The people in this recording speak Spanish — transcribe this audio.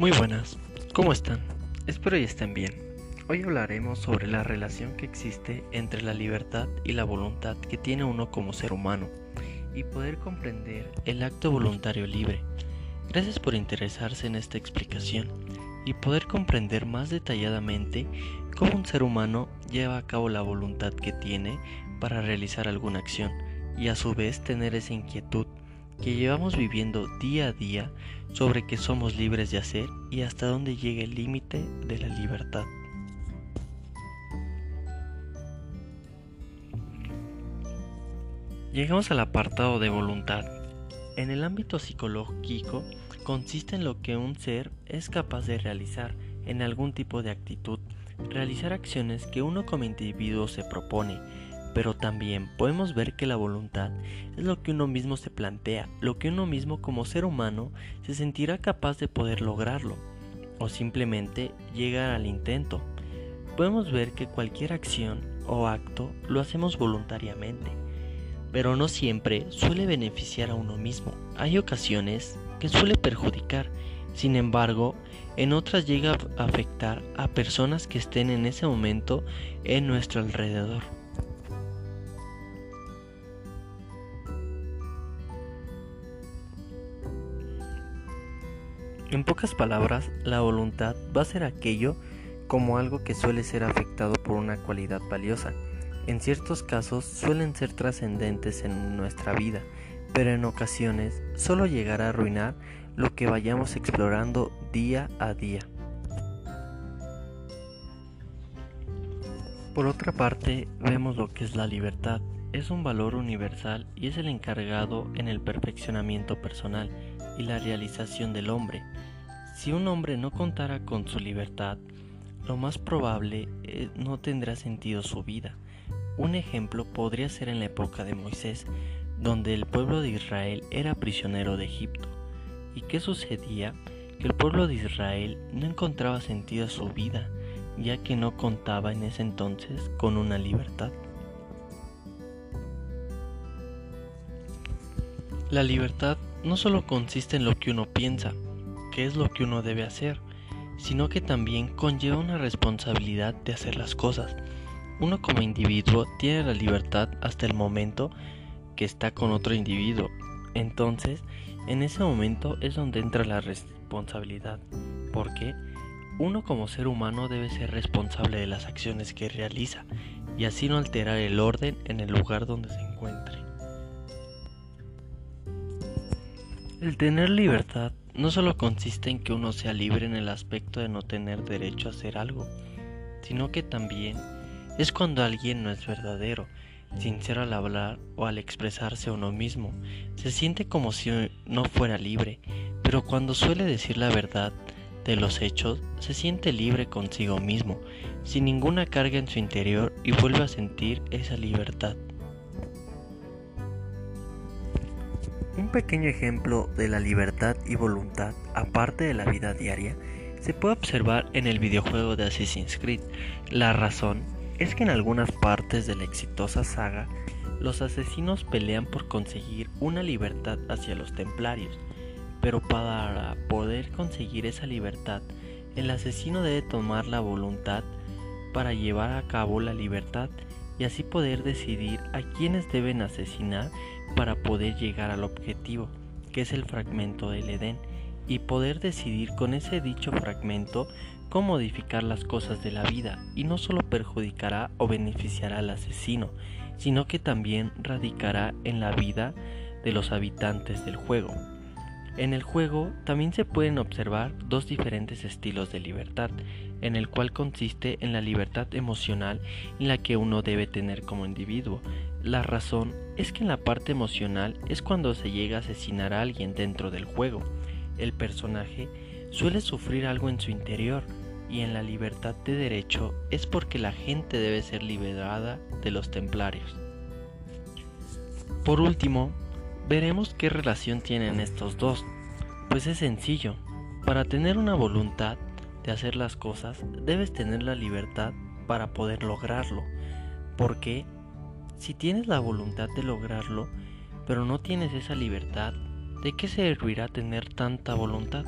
Muy buenas, ¿cómo están? Espero y estén bien. Hoy hablaremos sobre la relación que existe entre la libertad y la voluntad que tiene uno como ser humano y poder comprender el acto voluntario libre. Gracias por interesarse en esta explicación y poder comprender más detalladamente cómo un ser humano lleva a cabo la voluntad que tiene para realizar alguna acción y a su vez tener esa inquietud que llevamos viviendo día a día sobre que somos libres de hacer y hasta dónde llega el límite de la libertad. Llegamos al apartado de voluntad. En el ámbito psicológico consiste en lo que un ser es capaz de realizar en algún tipo de actitud, realizar acciones que uno como individuo se propone, pero también podemos ver que la voluntad es lo que uno mismo se plantea, lo que uno mismo como ser humano se sentirá capaz de poder lograrlo, o simplemente llegar al intento. Podemos ver que cualquier acción o acto lo hacemos voluntariamente, pero no siempre suele beneficiar a uno mismo. Hay ocasiones que suele perjudicar, sin embargo, en otras llega a afectar a personas que estén en ese momento en nuestro alrededor. En pocas palabras, la voluntad va a ser aquello como algo que suele ser afectado por una cualidad valiosa. En ciertos casos suelen ser trascendentes en nuestra vida, pero en ocasiones solo llegará a arruinar lo que vayamos explorando día a día. Por otra parte, vemos lo que es la libertad. Es un valor universal y es el encargado en el perfeccionamiento personal y la realización del hombre. Si un hombre no contara con su libertad, lo más probable eh, no tendrá sentido su vida. Un ejemplo podría ser en la época de Moisés, donde el pueblo de Israel era prisionero de Egipto. ¿Y qué sucedía? Que el pueblo de Israel no encontraba sentido a su vida, ya que no contaba en ese entonces con una libertad. La libertad no solo consiste en lo que uno piensa, que es lo que uno debe hacer, sino que también conlleva una responsabilidad de hacer las cosas. Uno como individuo tiene la libertad hasta el momento que está con otro individuo. Entonces, en ese momento es donde entra la responsabilidad, porque uno como ser humano debe ser responsable de las acciones que realiza y así no alterar el orden en el lugar donde se encuentre. El tener libertad no solo consiste en que uno sea libre en el aspecto de no tener derecho a hacer algo, sino que también es cuando alguien no es verdadero, sincero al hablar o al expresarse uno mismo, se siente como si no fuera libre, pero cuando suele decir la verdad de los hechos, se siente libre consigo mismo, sin ninguna carga en su interior y vuelve a sentir esa libertad. Un pequeño ejemplo de la libertad y voluntad, aparte de la vida diaria, se puede observar en el videojuego de Assassin's Creed. La razón es que en algunas partes de la exitosa saga, los asesinos pelean por conseguir una libertad hacia los templarios, pero para poder conseguir esa libertad, el asesino debe tomar la voluntad para llevar a cabo la libertad y así poder decidir a quienes deben asesinar para poder llegar al objetivo, que es el fragmento del Edén, y poder decidir con ese dicho fragmento cómo modificar las cosas de la vida, y no solo perjudicará o beneficiará al asesino, sino que también radicará en la vida de los habitantes del juego. En el juego también se pueden observar dos diferentes estilos de libertad, en el cual consiste en la libertad emocional en la que uno debe tener como individuo. La razón es que en la parte emocional es cuando se llega a asesinar a alguien dentro del juego. El personaje suele sufrir algo en su interior y en la libertad de derecho es porque la gente debe ser liberada de los templarios. Por último, veremos qué relación tienen estos dos. Pues es sencillo, para tener una voluntad de hacer las cosas, debes tener la libertad para poder lograrlo. Porque si tienes la voluntad de lograrlo, pero no tienes esa libertad, ¿de qué servirá tener tanta voluntad?